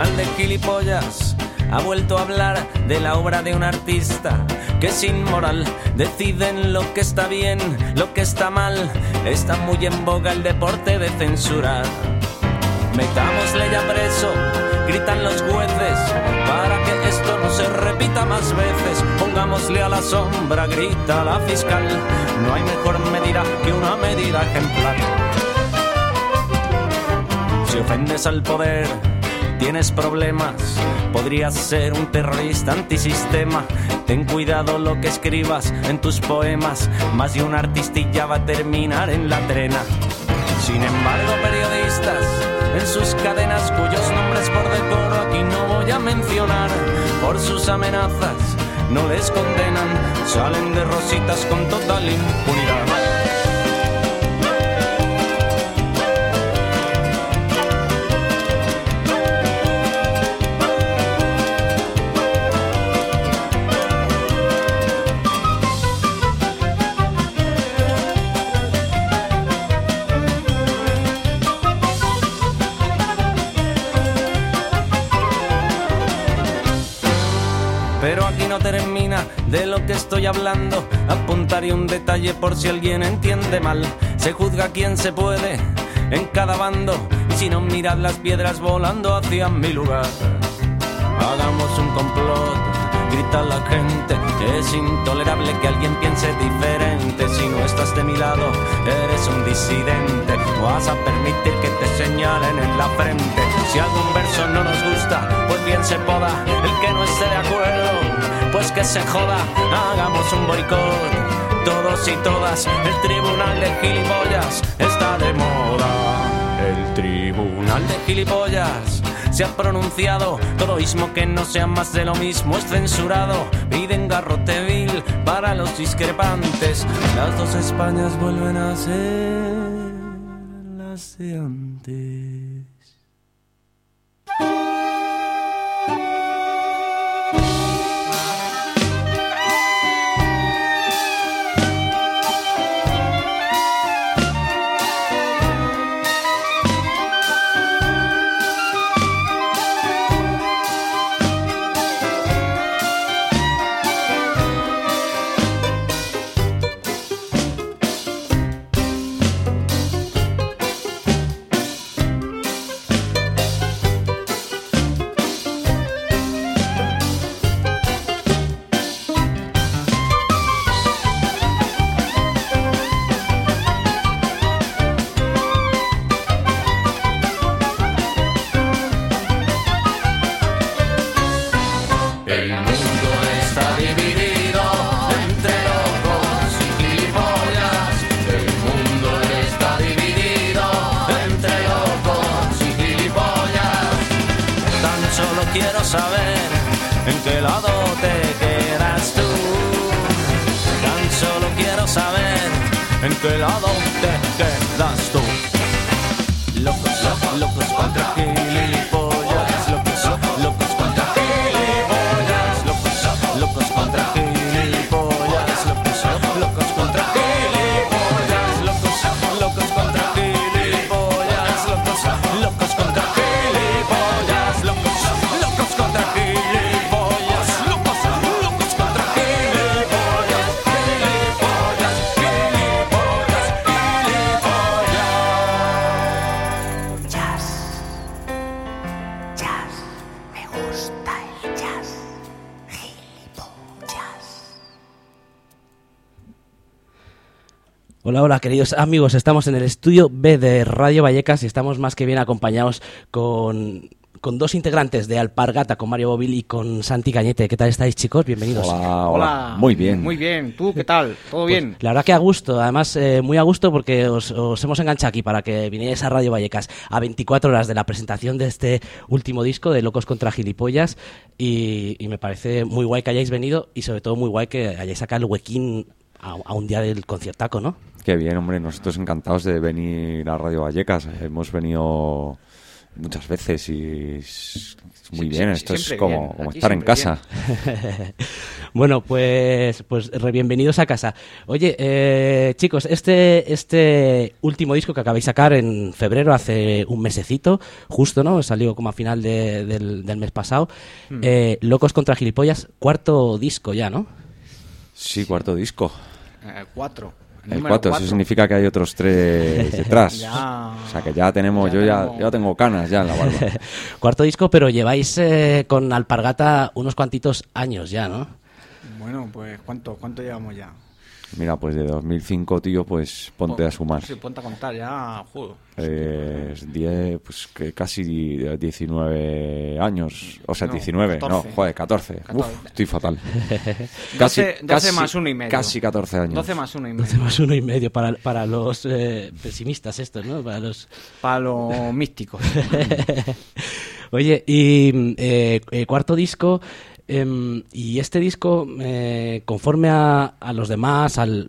tribunal de gilipollas ha vuelto a hablar de la obra de un artista que sin moral deciden lo que está bien, lo que está mal. Está muy en boga el deporte de censurar. Metámosle ya preso, gritan los jueces, para que esto no se repita más veces. Pongámosle a la sombra, grita la fiscal. No hay mejor medida que una medida ejemplar. Si ofendes al poder, tienes problemas. Podrías ser un terrorista antisistema. Ten cuidado lo que escribas en tus poemas. Más de un artistilla va a terminar en la trena. Sin embargo, periodistas en sus cadenas cuyos nombres por decoro aquí no voy a mencionar, por sus amenazas no les condenan, salen de rositas con total impunidad. No termina de lo que estoy hablando. Apuntaré un detalle por si alguien entiende mal. Se juzga quien se puede en cada bando. Y si no, mirad las piedras volando hacia mi lugar. Hagamos un complot, grita la gente. Es intolerable que alguien piense diferente. Si no estás de mi lado, eres un disidente. Vas a permitir que te señalen en la frente. Si algún verso no nos gusta, pues bien se poda. El que no esté de acuerdo, pues que se joda. Hagamos un boicot, todos y todas. El tribunal de gilipollas está de moda. El tribunal de gilipollas se ha pronunciado. Todo ismo que no sea más de lo mismo es censurado. Piden garrote vil para los discrepantes. Las dos Españas vuelven a ser las de antes. Hola, hola, queridos amigos. Estamos en el estudio B de Radio Vallecas y estamos más que bien acompañados con, con dos integrantes de Alpargata, con Mario Bovil y con Santi Cañete. ¿Qué tal estáis, chicos? Bienvenidos. Hola, hola, Muy bien. Muy bien. ¿Tú qué tal? ¿Todo Pues, bien? la verdad que a gusto, además eh, muy a gusto porque os, os hemos enganchado aquí para que vinierais a Radio Vallecas a 24 horas de la presentación de este último disco de Locos contra Gilipollas y, y me parece muy guay que hayáis venido y sobre todo muy guay que hayáis sacado el huequín a, a un día del conciertaco, ¿no? Qué bien, hombre. Nosotros encantados de venir a Radio Vallecas. Hemos venido muchas veces y es muy Sí, bien. sí, Esto es como, bien, como aquí estar en casa. Bueno, pues, pues re bienvenidos a casa. Oye, eh, chicos, este, este último disco que acabáis de sacar en febrero, hace un mesecito, justo, ¿no? Salió como a final de- del, del mes pasado. Hmm. Eh, Locos contra gilipollas, cuarto disco ya, ¿no? Sí, cuarto disco. Eh, cuatro. El número 4, eso significa que hay otros tres detrás. Ya. O sea que ya tenemos, Ya yo ya, ya tengo canas ya en la barba. Cuarto disco, pero lleváis eh, con Alpargata unos cuantitos años ya, ¿no? Bueno, pues ¿cuánto, cuánto llevamos ya? Mira, pues de 2005, tío, pues ponte a sumar. Sí, ponte a contar ya, joder. Eh, 10, pues que casi 19 años. O sea, No, 19, 14. no, joder, 14. Uf, 14. estoy fatal. 12, 12 más uno y medio. Casi 14 años. 12 más uno y medio. Hacemos uno y medio para, para los eh, pesimistas estos, ¿no? Para los... Para los místicos. Oye, y mm, eh, eh, cuarto disco, em, y este disco, eh, conforme a, a los demás, al,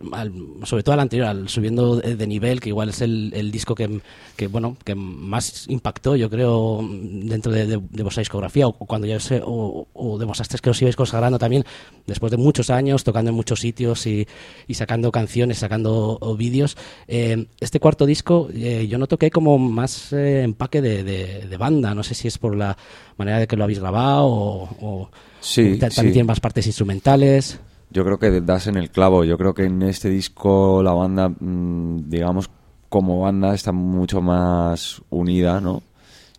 sobre todo al anterior, al subiendo de, de nivel, que igual es el, el disco que, que, bueno, que más impactó, yo creo, dentro de, de- de vuestra discografía, o cuando ya sé, o, o demostrasteis que os ibais consagrando también, después de muchos años, tocando en muchos sitios y, sacando canciones, sacando vídeos. Eh, este cuarto disco, eh, yo noto que hay como más eh, empaque de, de- de banda, no sé si es por la manera de que lo habéis grabado o- Sí, ta- también sí. tiene más partes instrumentales. Yo creo que das en el clavo. Yo creo que en este disco la banda, mm, digamos, como banda está mucho más unida, ¿no?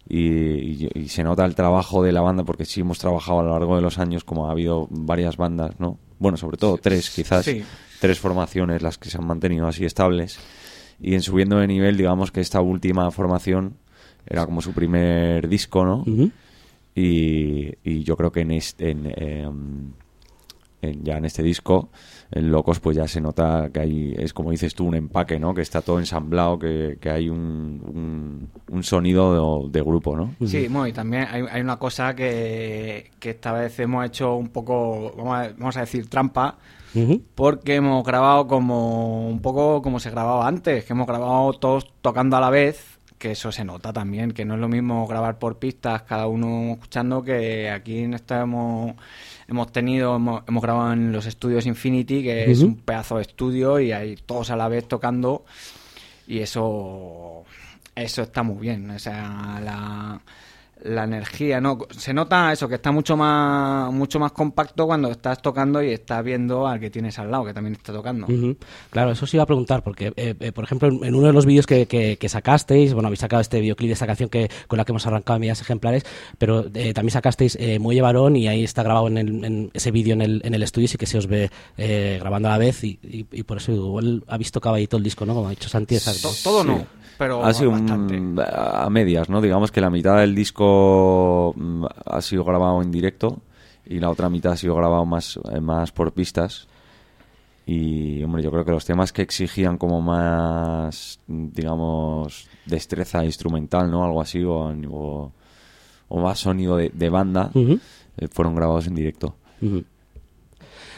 Y, y- y se nota el trabajo de la banda porque sí hemos trabajado a lo largo de los años como ha habido varias bandas, ¿no? Bueno, sobre todo tres, quizás. Sí. Tres formaciones las que se han mantenido así estables. Y en subiendo de nivel, digamos que esta última formación era como su primer disco, ¿no? Ujú. Y, y yo creo que en este en, en- ya en este disco en Locos pues ya se nota que hay es como dices tú un empaque no que está todo ensamblado que, que hay un, un, un sonido de, de grupo no Sí, bueno, y también hay, hay una cosa que, que esta vez hemos hecho un poco, vamos a, vamos a decir, trampa, porque hemos grabado como un poco como se grababa antes, que hemos grabado todos tocando a la vez, que eso se nota también, que no es lo mismo grabar por pistas, cada uno escuchando, que aquí en esta hemos, hemos tenido, hemos, hemos grabado en los estudios Infinity, que es un pedazo de estudio, y hay todos a la vez tocando, y eso eso está muy bien. O sea la, la energía no se nota eso que está mucho más mucho más compacto cuando estás tocando y estás viendo al que tienes al lado que también está tocando. Claro, eso sí iba a preguntar, porque, eh, eh, por ejemplo, en en uno de los vídeos que, que- que sacasteis, bueno, habéis sacado este videoclip de esta canción que, con la que hemos arrancado medidas ejemplares, pero eh, también sacasteis eh, Muelle Varón y ahí está grabado en, el- en ese vídeo en el, en el estudio, sí que se os ve eh, grabando a la vez y, y- y por eso igual habéis tocado ahí todo el disco, ¿no? Como ha dicho Santi, exacto. Todo Sí. no pero ha sido un- bastante a medias no digamos que la mitad del disco mm, ha sido grabado en directo y la otra mitad ha sido grabado más eh, más por pistas. Y hombre yo creo que los temas que exigían como más digamos destreza instrumental no algo así o, o- o más sonido de, de banda eh, fueron grabados en directo.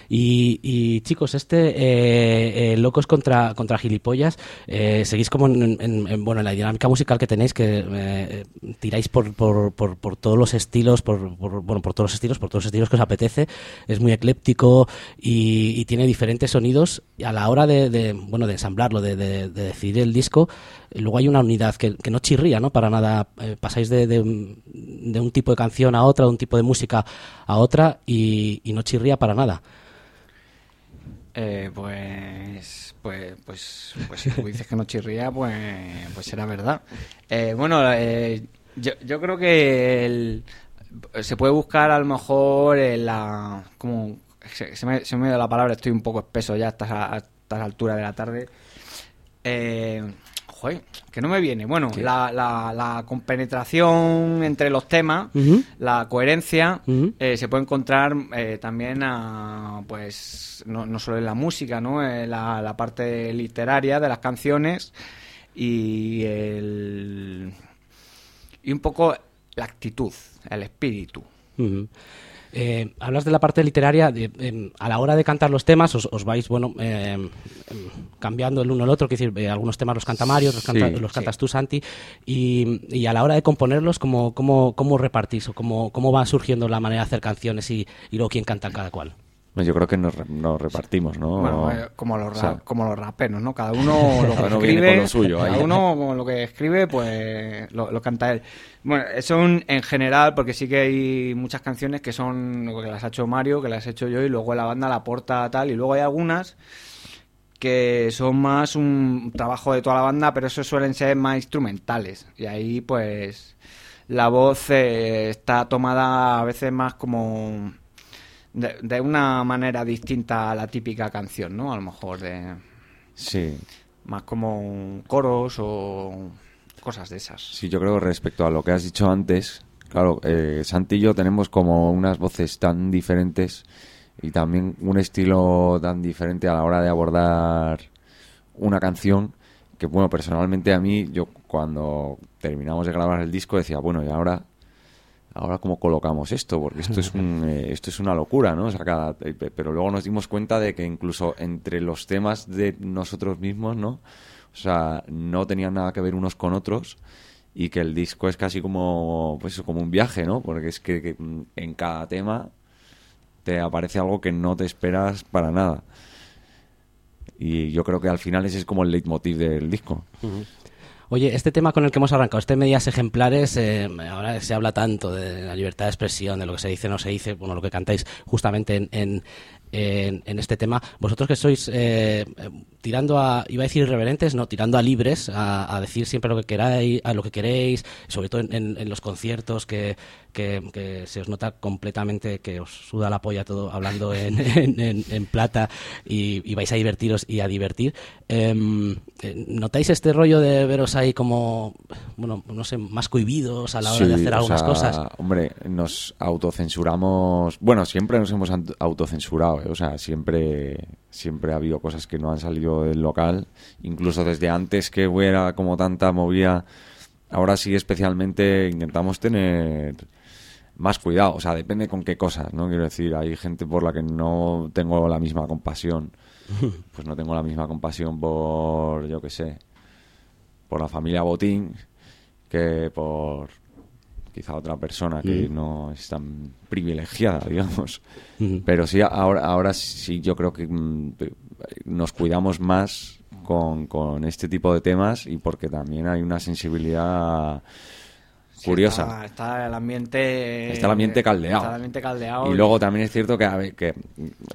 Y, y, chicos, este eh, eh, Locos contra, contra Gilipollas, eh, seguís como en, en- en, bueno, en la dinámica musical que tenéis, que eh, tiráis por, por, por, por todos los estilos, por, bueno, por todos los estilos, por todos los estilos que os apetece, es muy ecléptico y, tiene diferentes sonidos. Y a la hora de, bueno, de ensamblarlo, de, de- de decidir el disco, luego hay una unidad que, que no chirría, ¿no? Para nada, eh, pasáis de, de, de un tipo de canción a otra, de un tipo de música a otra y, y no chirría para nada. Eh, pues, pues, pues, pues si tú dices que no chirría, pues, pues será verdad. Eh, bueno, eh, yo, yo creo que el- se puede buscar a lo mejor la, como se, me, se me ido la palabra, estoy un poco espeso ya a estas, a estas alturas de la tarde. Eh, joder, que no me viene. Bueno, la, la, la compenetración entre los temas, la coherencia, eh, se puede encontrar eh, también a, pues no, no solo en la música, ¿no? En la, la parte literaria de las canciones y el y un poco la actitud, el espíritu. Eh, hablas de la parte literaria, de, em, a la hora de cantar los temas os, os vais, bueno, em, cambiando el uno al otro, que decir, eh, algunos temas los canta Mario, los, canta- Sí, los sí. cantas tú, Santi, y, y a la hora de componerlos, ¿cómo, cómo, cómo repartís o cómo, cómo va surgiendo la manera de hacer canciones y, y luego quién canta cada cual? Pues yo creo que nos, re- nos repartimos, ¿no? Bueno, eh, como los, O sea, como los raperos, ¿no? Cada uno lo que Cada uno viene escribe, con lo suyo cada ahí. uno con lo que escribe, pues lo, lo canta él. Bueno, eso en, en general, porque sí que hay muchas canciones que son que las ha hecho Mario, que las he hecho yo, y luego la banda la aporta tal, y luego hay algunas que son más un trabajo de toda la banda, pero eso suelen ser más instrumentales. Y ahí, pues, la voz eh, está tomada a veces más como de, de una manera distinta a la típica canción, ¿no? A lo mejor de Sí, más como coros o cosas de esas. sí, yo creo que respecto a lo que has dicho antes, claro, eh, Santi y yo tenemos como unas voces tan diferentes y también un estilo tan diferente a la hora de abordar una canción que, bueno, personalmente a mí, yo cuando terminamos de grabar el disco decía, bueno, y ahora ahora cómo colocamos esto, porque esto es un, eh, esto es una locura, ¿no? O sea, cada- eh, pe- pero luego nos dimos cuenta de que incluso entre los temas de nosotros mismos, ¿no? O sea, no tenían nada que ver unos con otros y que el disco es casi como, pues, como un viaje, ¿no? Porque es que, que, mm, en cada tema te aparece algo que no te esperas para nada. Y yo creo que al final ese es como el leitmotiv del disco. Oye, este tema con el que hemos arrancado, este medias ejemplares, eh, ahora se habla tanto de la libertad de expresión, de lo que se dice, no se dice, bueno, lo que cantáis justamente en, en, este tema. Vosotros que sois eh, tirando a, iba a decir irreverentes, no, tirando a libres, a, a decir siempre lo que queráis, a lo que queréis, sobre todo en los conciertos, que, que- que se os nota completamente que os suda la polla todo hablando en, en- en- en plata y, y vais a divertiros y a divertir. Em, eh, ¿Notáis este rollo de veros ahí como, bueno, no sé, más cohibidos a la hora de hacer algunas sea, cosas? Hombre, nos autocensuramos. Bueno, siempre nos hemos autocensurado. ¿eh? O sea, siempre, siempre ha habido cosas que no han salido del local. Incluso desde antes que hubiera como tanta movida. Ahora sí, especialmente intentamos tener más cuidado. O sea, depende con qué cosas, ¿no? Quiero decir, hay gente por la que no tengo la misma compasión. Pues no tengo la misma compasión por, yo qué sé, por la familia Botín que por quizá otra persona que no es tan privilegiada, digamos. Ujú. Pero sí, ahora, ahora sí yo creo que mm, nos cuidamos más con, con este tipo de temas y porque también hay una sensibilidad Sí, curiosa. Está, está el ambiente. Está el ambiente caldeado. Está el ambiente caldeado. Y luego también es cierto que a, que,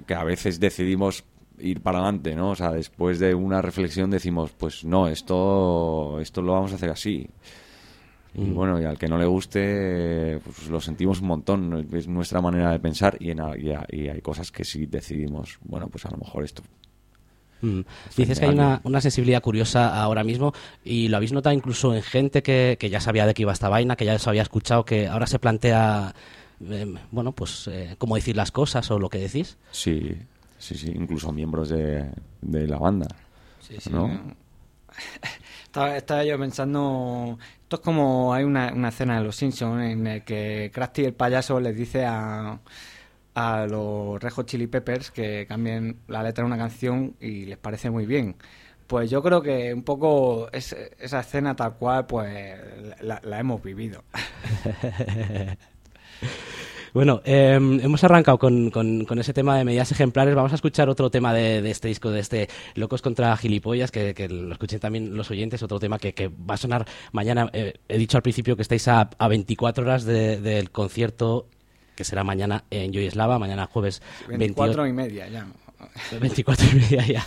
que a veces decidimos ir para adelante, ¿no? O sea, después de una reflexión decimos, pues no, esto, esto lo vamos a hacer así. Y bueno, y al que no le guste, pues lo sentimos un montón, es nuestra manera de pensar y, en, y hay cosas que sí decidimos, bueno, pues a lo mejor esto. Mm. Dices que hay una, una sensibilidad curiosa ahora mismo y lo habéis notado incluso en gente que, que ya sabía de qué iba esta vaina, que ya se había escuchado, que ahora se plantea, eh, bueno, pues eh, cómo decir las cosas o lo que decís. Sí, sí, sí, incluso miembros de, de la banda. Sí, sí. ¿no? Estaba, estaba yo pensando. Esto es como hay una, una escena de Los Simpsons en el que Krusty el payaso les dice a, a los Red Hot Chili Peppers que cambien la letra de una canción y les parece muy bien. Pues yo creo que un poco es- esa escena tal cual, pues la, hemos vivido. Bueno, eh, hemos arrancado con, con- ese tema de medidas ejemplares. Vamos a escuchar otro tema de, de este disco, de este Locos contra Gilipollas, que, lo escuchen también los oyentes. Otro tema que, va a sonar mañana. Eh, he dicho al principio que estáis a, a 24 horas de- del concierto que será mañana en Joy Eslava, mañana jueves 24 28 y media ya. 24 y media ya.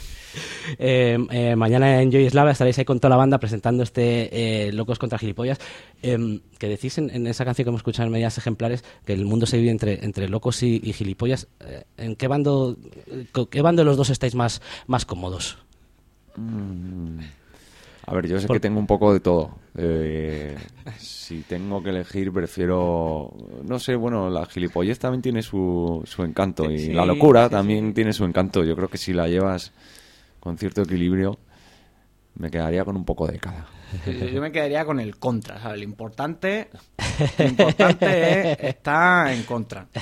Eh, eh, mañana en Joy estaréis ahí con toda la banda presentando este eh, Locos contra Gilipollas. Eh, que decís en, en esa canción que hemos escuchado en medias ejemplares que el mundo se divide entre, entre locos y, y gilipollas. Eh, ¿En qué bando, qué bando de los dos estáis más, más cómodos? A ver, yo sé Por- que tengo un poco de todo. Eh, si tengo que elegir, prefiero. No sé, bueno, la gilipollez también tiene su, su encanto. Y Sí, la locura sí, también tiene su encanto. Yo creo que si la llevas con cierto equilibrio, me quedaría con un poco de cada. Yo, me quedaría con el contra, ¿sabes? Lo importante Lo importante es estar en contra.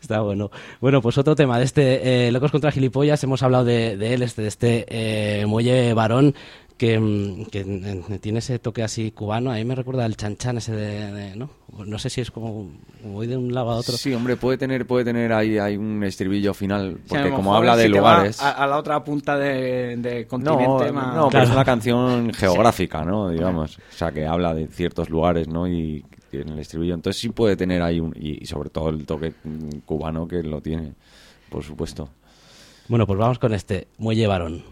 Está bueno. Bueno, pues otro tema de este eh, Locos contra Gilipollas, hemos hablado de, de él, este, de este eh, muelle varón que, mm, que, eh, tiene ese toque así cubano. A mí me recuerda al chanchan ese de, de- ¿no? No sé si es como, voy de un lado a otro. Sí, hombre, puede tener, puede tener ahí, hay un estribillo final, porque como habla de si lugares... A, a la otra punta de, de No, continente más- no, pero Claro. es una canción geográfica, ¿no? Digamos. O sea, que habla de ciertos lugares, ¿no? Y tiene el estribillo. Entonces sí puede tener ahí un... Y, y sobre todo el toque mm, cubano que lo tiene, por supuesto. Bueno, pues vamos con este muelle varón.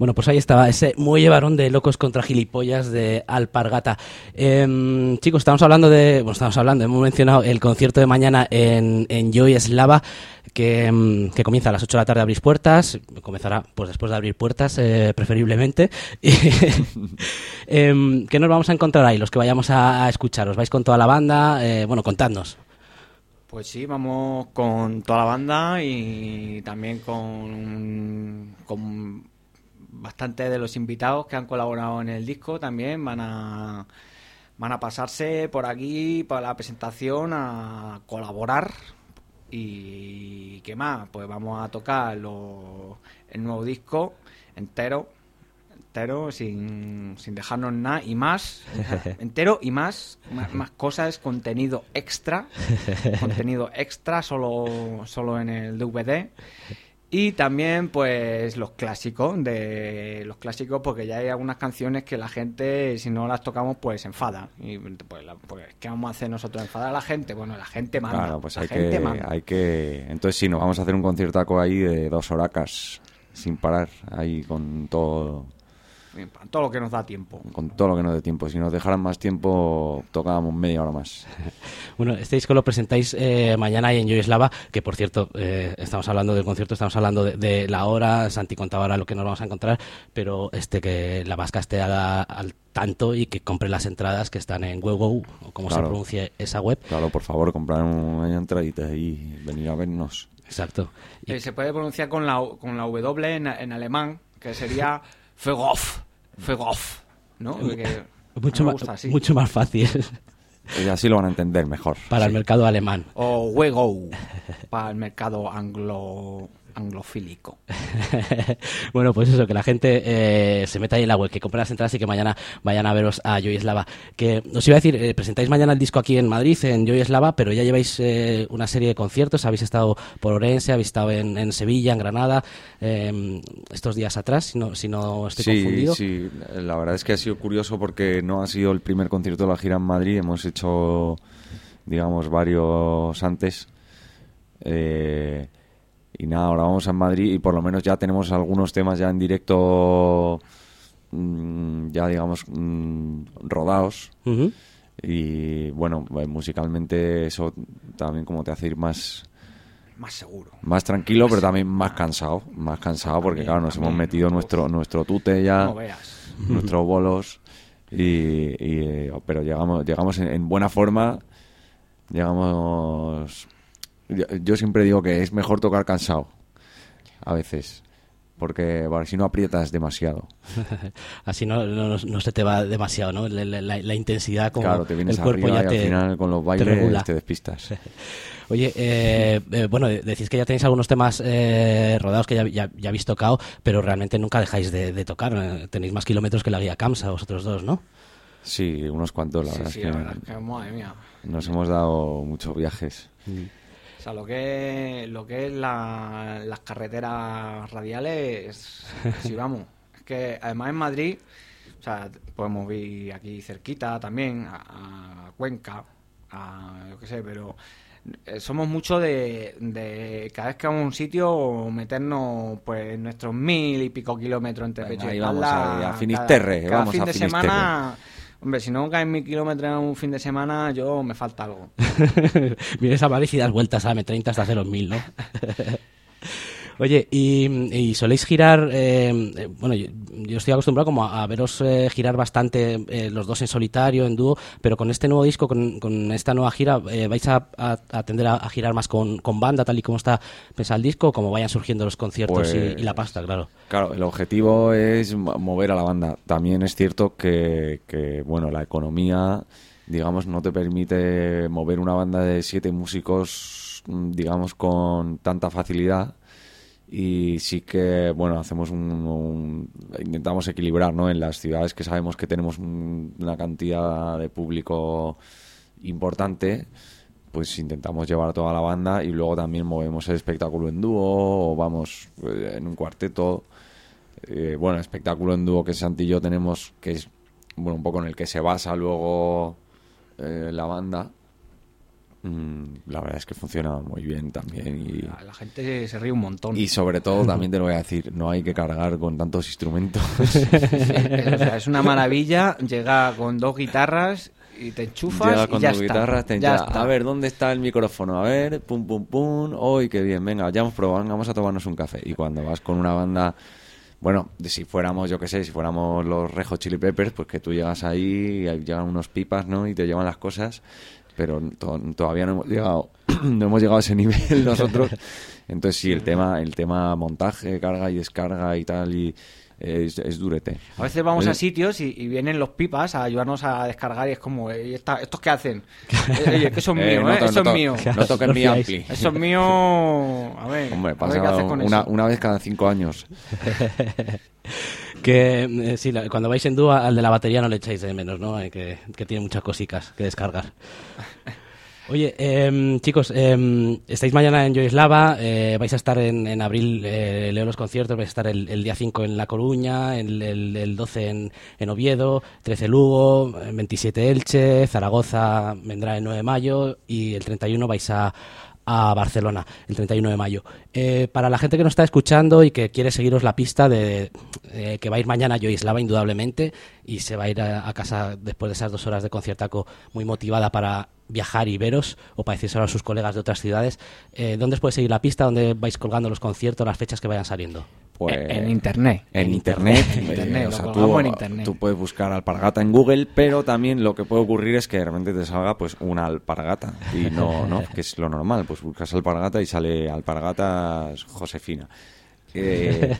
Bueno, pues ahí estaba ese muelle varón de locos contra gilipollas de Alpargata. Em, chicos, estamos hablando de. Bueno, estamos hablando, hemos mencionado el concierto de mañana en, en Joy Slava, que, em, que comienza a las 8 de la tarde a abrir puertas. Comenzará pues después de abrir puertas, eh, preferiblemente. Em, ¿Qué nos vamos a encontrar ahí, los que vayamos a, a escuchar? ¿Os vais con toda la banda? Eh, bueno, contadnos. Pues sí, vamos con toda la banda y también con, con bastante de los invitados que han colaborado en el disco también van a van a pasarse por aquí para la presentación a colaborar. Y qué más pues vamos a tocar lo- el nuevo disco entero entero sin, sin dejarnos nada y más entero y más más, más cosas contenido extra contenido extra solo solo en el DVD y también, pues, los clásicos, de los clásicos, porque ya hay algunas canciones que la gente, si no las tocamos, pues enfada. Y pues, la- pues, ¿qué vamos a hacer nosotros? ¿Enfadar a la gente? Bueno, la gente manda. Claro, pues la hay gente que, manda. hay que... Entonces sí, nos vamos a hacer un conciertaco ahí de dos horacas sin parar, ahí con todo, Para Todo lo que nos da tiempo. con todo lo que nos dé tiempo. Si nos dejaran más tiempo, tocábamos media hora más. Bueno, este disco lo presentáis eh, mañana ahí en Yoyeslava, que por cierto, eh, estamos hablando del concierto, estamos hablando de, de la hora, Santi contaba ahora lo que nos vamos a encontrar, pero este que la vasca esté al tanto y que compre las entradas que están en Wego, o como se pronuncie esa web. Claro, por favor, comprar una entradita y venir a vernos. Exacto. Y- Eh, se puede pronunciar con la, con la W en, en alemán, que sería Fegoff. Fegoff. ¿No? Que- mucho, me más, mucho fácil Y así lo van a entender mejor. para el mercado alemán. O Wego para el mercado anglo anglofílico. bueno, pues eso, que la gente eh, se meta ahí en la web, que compre las entradas y que mañana vayan a veros a Joyeslava. Que os iba a decir, eh, presentáis mañana el disco aquí en Madrid, en Joyeslava, pero ya lleváis eh, una serie de conciertos, habéis estado por Orense, habéis estado en, en Sevilla, en Granada, eh, estos días atrás, si no, si no estoy sí, confundido. sí, la verdad es que ha sido curioso porque no ha sido el primer concierto de la gira en Madrid, hemos hecho, digamos, varios antes. Eh, y nada, ahora vamos a Madrid y por lo menos ya tenemos algunos temas ya en directo, mm, ya digamos, mm, rodados. Y bueno, eh, musicalmente eso también como te hace ir más Más seguro. más tranquilo, pero también más cansado, más cansado porque claro, nos hemos metido nuestro nuestro tute ya, No veas. nuestros bolos y, y, eh, pero llegamos llegamos en, en buena forma, llegamos yo, yo siempre digo que es mejor tocar cansado a veces porque bueno, si no aprietas demasiado. Así no, no, no se te va demasiado, ¿no? La, la- la intensidad como claro, te vienes el cuerpo arriba ya y te, al final con los te bailes regula. te, despistas. Oye, eh, eh, bueno, decís que ya tenéis algunos temas eh, rodados que ya, ya, ya habéis tocado, pero realmente nunca dejáis de, de tocar. eh, Tenéis más kilómetros que la guía Camsa, vosotros dos, ¿no? Sí, unos cuantos, la Sí, verdad sí, es que la verdad es que, madre mía. nos hemos dado muchos viajes. O sea, lo que, lo que es la- las carreteras radiales, si vamos. Es que además en Madrid, o sea, podemos ir aquí cerquita también, a, a Cuenca, a yo qué sé, pero eh, somos mucho de, de cada vez que vamos a un sitio meternos pues nuestros mil y pico kilómetros entre Venga, pecho y ahí vamos ahí, a Finisterre, cada, cada vamos fin a de Finisterre. semana, hombre, si no caen mil kilómetros en un fin de semana, yo me falta algo. Vienes a Madrid y das vueltas a M30 hasta hacer los mil, ¿no? Oye, y, y soléis girar, eh, eh, bueno, yo, yo estoy acostumbrado como a, a veros eh, girar bastante eh, los dos en solitario, en dúo, pero con este nuevo disco, con, con esta nueva gira, ¿vais a, a- a tender a, girar más con, con banda, tal y como está pensado el disco, o como vayan surgiendo los conciertos y- y, Pues- la pasta, claro? Claro, el objetivo es mo- mover a la banda. También es cierto que, que, bueno, la economía digamos, no te permite mover una banda de siete músicos, mm, digamos, con tanta facilidad. Y sí que, bueno, hacemos un, intentamos equilibrar, ¿no? En las ciudades que sabemos que tenemos un- una cantidad de público importante, pues intentamos llevar toda la banda y luego también movemos el espectáculo en dúo o vamos eh, en un cuarteto. Eh, bueno, el espectáculo en dúo que Santi y yo tenemos, que es bueno, un poco en el que se basa luego eh, la banda. Mm, la verdad es que funciona muy bien también y, La, la gente se ríe un montón. y sobre todo también te lo voy a decir, no hay que cargar con tantos instrumentos. Sí, o sea, es una maravilla. Llega con dos guitarras y te enchufas Llega y con ya tu está. guitarra, te Ya ya, está. a ver, ¿dónde está el micrófono? A ver, pum, pum, pum, ¡Uy, qué bien! Venga, ya hemos probado, vamos a tomarnos un café. Y cuando vas con una banda, bueno, si fuéramos, yo qué sé, si fuéramos los Rejo Chili Peppers, pues que tú llegas ahí y ahí llegan unos pipas, ¿no? Y te llevan las cosas, pero to- todavía no hemos llegado, no hemos llegado a ese nivel nosotros. Entonces sí, el tema, el tema montaje, carga y descarga y tal, y es, es durete. A veces vamos Eh, a sitios y, y vienen los pipas a ayudarnos a descargar y es como, "Eh, ¿y esta- ¿estos qué hacen? Eh, Oye, que eso es Eh, no ¿eh? to- Eso no es to- mío. No toques mi ampli. Eso es mío. A ver, Hombre, a ver qué haces con una, eso. una vez cada cinco años. Que eh, sí, la- cuando vais en dúo al de la batería no le echáis de menos, ¿no? Eh, Que, que tiene muchas cositas que descargar. Oye, em, chicos, em, estáis mañana en Joyslava, eh, vais a estar en, en abril, eh, leo los conciertos, vais a estar el, el día 5 en La Coruña, el, el- el 12 en, en Oviedo, 13 Lugo, el 27 Elche, Zaragoza vendrá el 9 de mayo y el 31 vais a, a Barcelona, el 31 de mayo. Eh, para la gente que nos está escuchando y que quiere seguiros la pista de eh, que va a ir mañana a Joyslava indudablemente y se va a ir a, a casa después de esas dos horas de conciertaco muy motivada para viajar y veros o para decírselo a sus colegas de otras ciudades. Eh, ¿Dónde os puede seguir la pista? ¿Dónde vais colgando los conciertos, las fechas que vayan saliendo? Pues, En- en internet. En En internet. En eh, internet, o sea, tú, en internet. tú puedes buscar alpargata en Google, pero también lo que puede ocurrir es que de repente te salga pues una alpargata. Y no, no, que es lo normal. Pues buscas alpargata y sale alpargatas Josefina. Eh,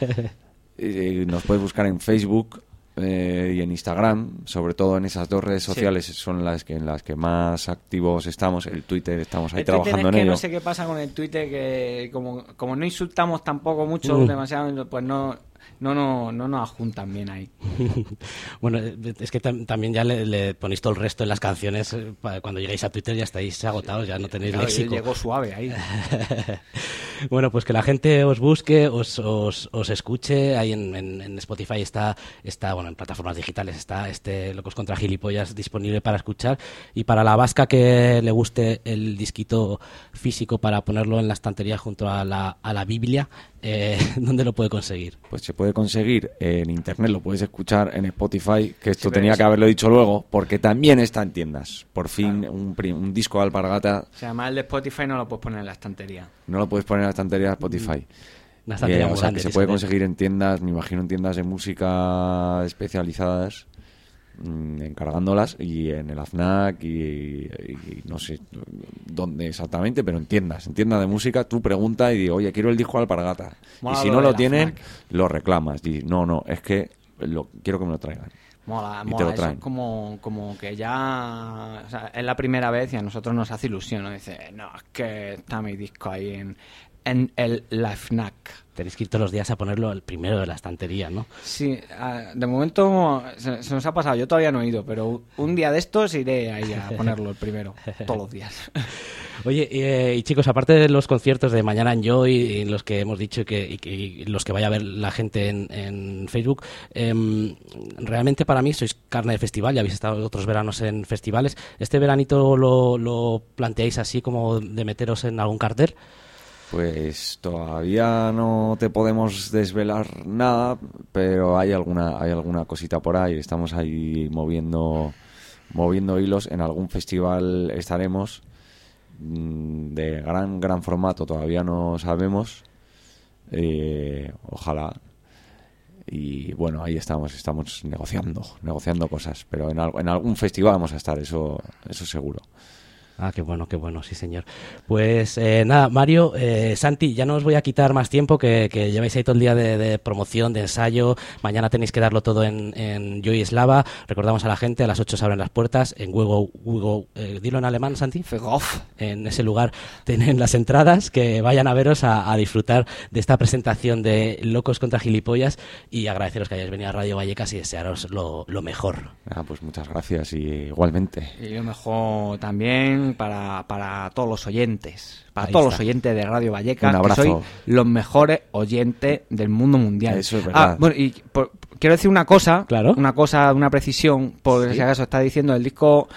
eh, nos puedes buscar en Facebook eh, y en Instagram, sobre todo en esas dos redes sociales son las que en las que más activos estamos. El Twitter estamos ahí El Twitter trabajando es en que ello. no sé qué pasa con el Twitter, que como, como no insultamos tampoco mucho, demasiado, pues no, no, no, no nos juntan bien ahí. bueno, es que tam- también ya le, le ponéis todo el resto en las canciones. eh, Cuando llegáis a Twitter ya estáis agotados, ya no tenéis Claro, léxico. llegó suave ahí. Bueno, pues que la gente os busque, os, os, os escuche. Ahí en, en- en Spotify está, está, bueno, en plataformas digitales está este Locos contra Gilipollas disponible para escuchar. Y para la vasca que le guste el disquito físico para ponerlo en la estantería junto a la, a la Biblia, eh, ¿dónde lo puede conseguir? Pues se puede conseguir en internet, lo puedes escuchar en Spotify, que esto Sí, tenía que haberlo dicho luego, porque también está en tiendas. Por fin, un, disco de alpargata O sea, además el de Spotify no lo puedes poner en la estantería. no lo puedes poner en la estantería de Spotify. Una estantería Eh, o sea, grande, que se puede de- conseguir en tiendas, me imagino en tiendas de música especializadas, mm, encargándolas, y en el AFNAC, y, y no sé dónde exactamente, pero en tiendas, en tiendas de música, tú preguntas y digo, oye, quiero el disco de alpargata. Mola y si lo no lo tienen, FNAC. lo reclamas. Y no, no, es que lo, quiero que me lo traigan. Mola, Y te mola. lo Eso traen. es como, como que ya o sea, es la primera vez y a nosotros nos hace ilusión. ¿no? Dice, no, es que está mi disco ahí en, en el La FNAC. Tenéis que ir todos los días a ponerlo el primero de la estantería, ¿no? Sí, de momento se, se nos ha pasado. Yo todavía no he ido, pero un día de estos iré ahí a ponerlo el primero, todos los días. Oye, eh, y chicos, aparte de los conciertos de mañana en Joy, y los que hemos dicho que, y los que vaya a ver la gente en, en Facebook, em, realmente para mí sois carne de festival, ya habéis estado otros veranos en festivales. ¿Este veranito lo, lo planteáis así como de meteros en algún cartel? Pues todavía no te podemos desvelar nada, pero hay alguna, hay alguna cosita por ahí. Estamos ahí moviendo, moviendo hilos. En algún festival estaremos mm, de gran, gran formato. Todavía no sabemos. Eh, ojalá. Y bueno, ahí estamos, estamos negociando, negociando cosas. Pero en, en algún festival vamos a estar, eso, eso seguro. Ah, qué bueno, qué bueno, sí, señor. Pues eh, nada, Mario, eh, Santi, ya no os voy a quitar más tiempo, que, que lleváis ahí todo el día de, de promoción, de ensayo. Mañana tenéis que darlo todo en, en Joy Slava. Recordamos a la gente, a las 8 se abren las puertas. En Hugo, Hugo eh, dilo en alemán, Santi. En ese lugar tienen las entradas, que vayan a veros a, a disfrutar de esta presentación de Locos contra Gilipollas y agradeceros que hayáis venido a Radio Vallecas y desearos lo, lo mejor. Ah, pues muchas gracias y igualmente. Y lo mejor también para, para todos los oyentes. Para Ahí todos está. los oyentes de Radio Vallecas. Que sois los mejores oyentes del mundo mundial. Eso es verdad. Ah, bueno, y por- quiero decir una cosa. Claro. Una cosa, una precisión. Por Sí. si acaso está diciendo el disco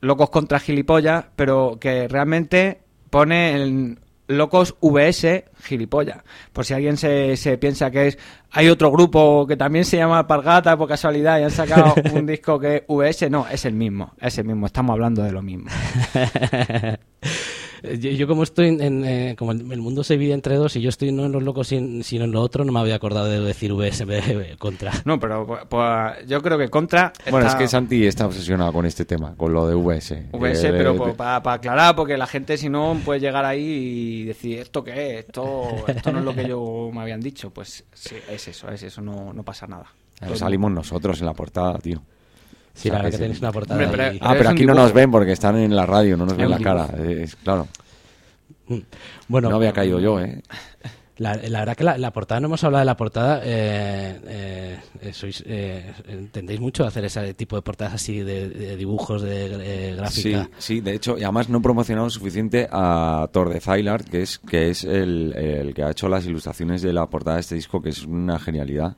Locos contra Gilipollas. Pero que realmente pone el Locos VS Gilipollas. Por si alguien se, se piensa que es. Hay otro grupo que también se llama Alpargata por casualidad y han sacado un disco que es VS. No, es el mismo. Es el mismo. Estamos hablando de lo mismo. Yo, yo como estoy en, en, eh, como el, el mundo se divide entre dos y yo estoy no en los locos sin- sino en lo otro, no me había acordado de decir VSB contra. No, pero pues, yo creo que contra. Bueno, es que Santi está obsesionado con este tema, con lo de VS. VS, Eh, pero pues, para aclarar, porque la gente si no puede llegar ahí y decir, ¿esto qué es? Esto, esto no es lo que yo me habían dicho. Pues sí, es eso, es eso, no, no pasa nada. Eh, salimos nosotros en la portada, tío. Sí, la verdad que sí. tenéis una portada Hombre, ahí. pero- Ah, pero aquí no nos ven porque están en la radio, no nos ven la cara. Es, claro, Mm. Bueno, no había caído yo, ¿eh? La, la verdad que la, la portada, no hemos hablado de la portada, eh, eh, eh, sois, eh, entendéis mucho hacer ese tipo de portadas así de, de dibujos, de eh, Sí, gráfica. sí, de hecho, y además no he promocionado suficiente a Thor de Zylart, que es, que es el, el que ha hecho las ilustraciones de la portada de este disco, que es una genialidad.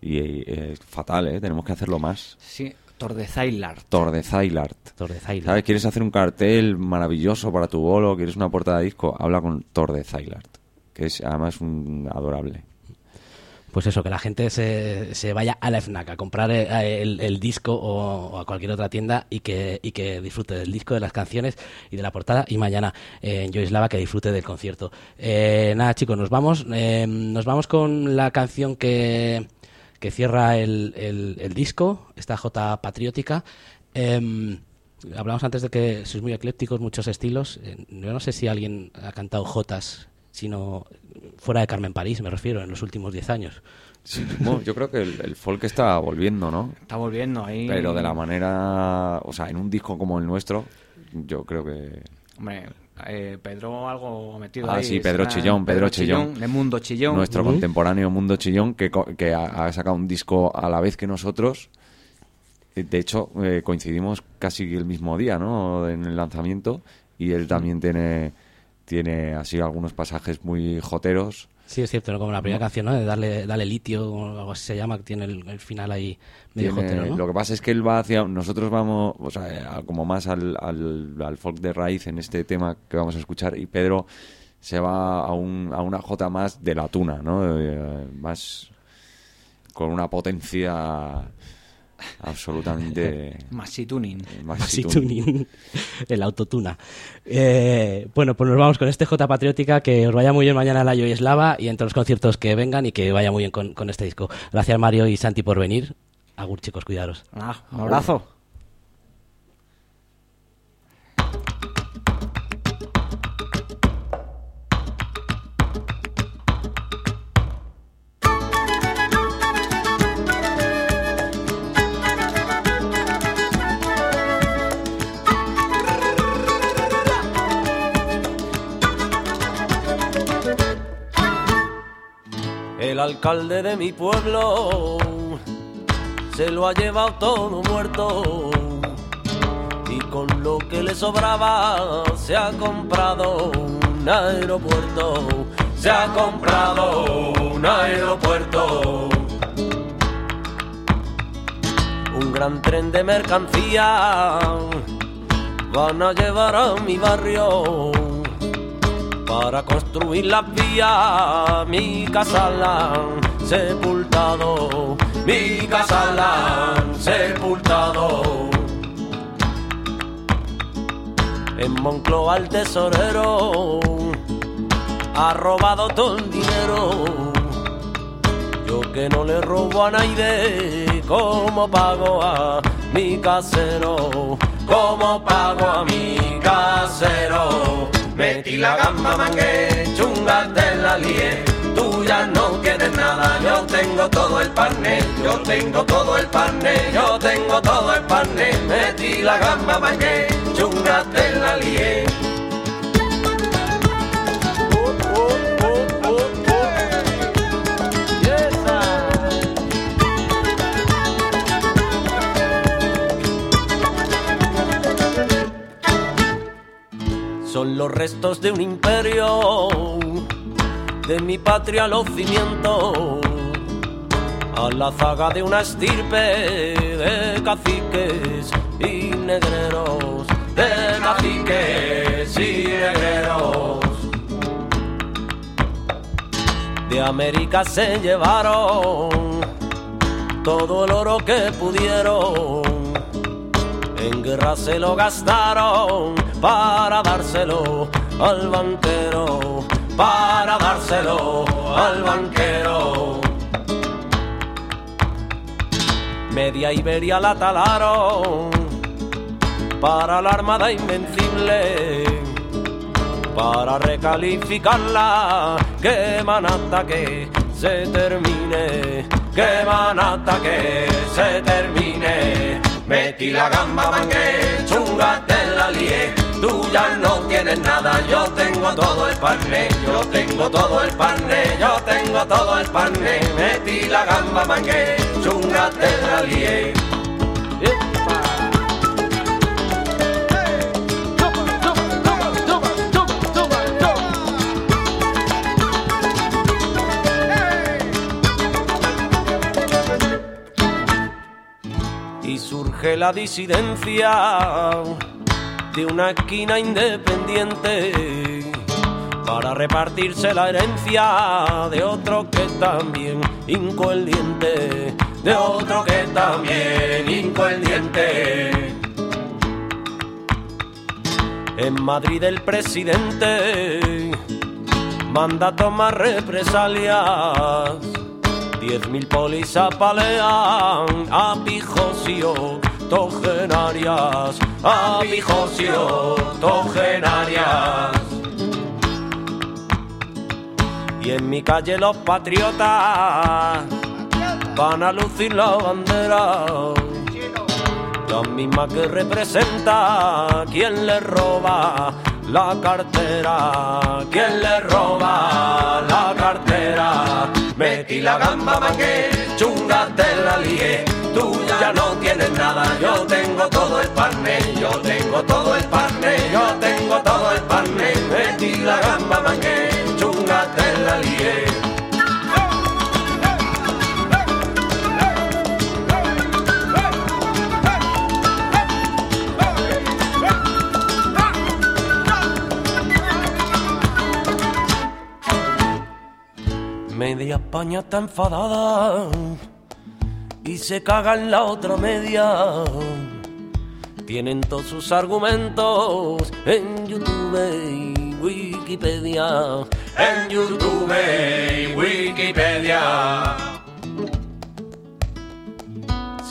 Y eh, es fatal, ¿eh? Tenemos que hacerlo más. Sí, Tordezailar. Thor de Zylart. Thor de Zayla. ¿Sabes? ¿Quieres hacer un cartel maravilloso para tu bolo? ¿Quieres una portada de disco? Habla con Thor de Zylart, que es además un adorable. Pues eso, que la gente se, se vaya a la FNAC a comprar eh, el, el disco o, o a cualquier otra tienda y que, y que disfrute del disco, de las canciones y de la portada. Y mañana eh, en Joyslava que disfrute del concierto. Eh, nada, chicos, nos vamos. eh, nos vamos con la canción que, que cierra el, el- el disco, esta J patriótica. Em, hablamos antes de que sois muy eclépticos, muchos estilos. Eh, yo no sé si alguien ha cantado Jotas, sino fuera de Carmen París, me refiero, en los últimos 10 años. Sí, bueno, yo creo que el, el folk está volviendo, ¿no? Está volviendo ahí. Pero de la manera, o sea, en un disco como el nuestro, yo creo que Hombre, eh, Pedro algo metido Ah, ahí. sí, Pedro será Chillón, Pedro Chillón. De Mundo Chillón. nuestro contemporáneo Mundo Chillón, que, co- que ha, ha sacado un disco a la vez que nosotros. Eh, De hecho, eh, coincidimos casi el mismo día, ¿no? En el lanzamiento. Y él también tiene, tiene así algunos pasajes muy joteros. Sí, es cierto, ¿no? como la primera canción, ¿no? De darle, darle litio, o algo así se llama, que tiene el, el final ahí medio Tiene- jotero, ¿no? Lo que pasa es que él va hacia. Nosotros vamos, o sea, como más al, al, al folk de raíz en este tema que vamos a escuchar. Y Pedro se va a, un, a una jota más de la tuna, ¿no? Eh, más. con una potencia absolutamente. Maxi Tuning. más Así tuning. tuning, el autotuna. Eh, bueno, pues nos vamos con este J Patriótica, que os vaya muy bien mañana a la Yoyeslava y entre los conciertos que vengan y que vaya muy bien con, con este disco. Gracias Mario y Santi por venir. Agur chicos, cuidaros. Ah, un abrazo. El alcalde de mi pueblo se lo ha llevado todo muerto. Y con lo que le sobraba se ha comprado un aeropuerto, se ha comprado un aeropuerto. Un gran tren de mercancía van a llevar a mi barrio para construir la vía, mi casa la han sepultado, mi casa la han sepultado. En Moncloa el tesorero ha robado todo el dinero. Yo que no le robo a nadie, como pago a mi casero, como pago a mi casero. Metí la gamba mangué, chunga de la lié, tú ya no quieres nada, yo tengo todo el pané, yo tengo todo el pané, yo tengo todo el pané, metí la gamba mangué, chunga de la lié. Son los restos de un imperio, de mi patria los cimientos, a la zaga de una estirpe de caciques y negreros, de caciques y negreros. De América se llevaron todo el oro que pudieron en guerra se lo gastaron para dárselo al banquero, para dárselo al banquero. Media Iberia la talaron para la Armada Invencible, para recalificarla, que manata que se termine, que manata que se termine. Metí la gamba, mangué, chunga te la lié. Tú ya no tienes nada, yo tengo todo el pané, yo tengo todo el pané, yo tengo todo el pané. Metí la gamba, mangué, chunga te la lié. Surge la disidencia de una esquina independiente para repartirse la herencia de otro que también hincó el diente, de otro que también hincó el diente. En Madrid el presidente manda tomar represalias. Diez mil polis apalean a pijos y octogenarias, a pijos y octogenarias. Y en mi calle los patriotas van a lucir la bandera, la misma que representa quien le roba la cartera, quien le roba la cartera. Metí la gamba, mangué, chunga te la lié. Tú ya no tienes nada, yo tengo todo el yo tengo todo el yo tengo todo el pané. Metí la gamba, mangué, España está enfadada y se caga en la otra media. Tienen todos sus argumentos en YouTube y Wikipedia. En YouTube y Wikipedia.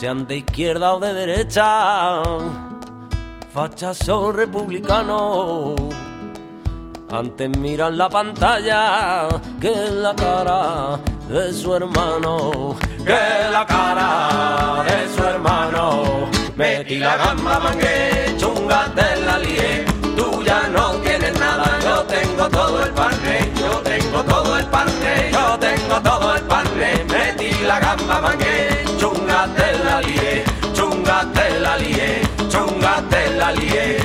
Sean de izquierda o de derecha, fachas o republicanos. Antes miran la pantalla que la cara de su hermano, que la cara de su hermano. Metí la gamba, mangué, chunga de la lié. Tú ya no tienes nada, yo tengo todo el parque, yo tengo todo el parque, yo tengo todo el parque. Metí la gamba, mangué, chunga de la lié, chunga de la lié, chunga de la lié.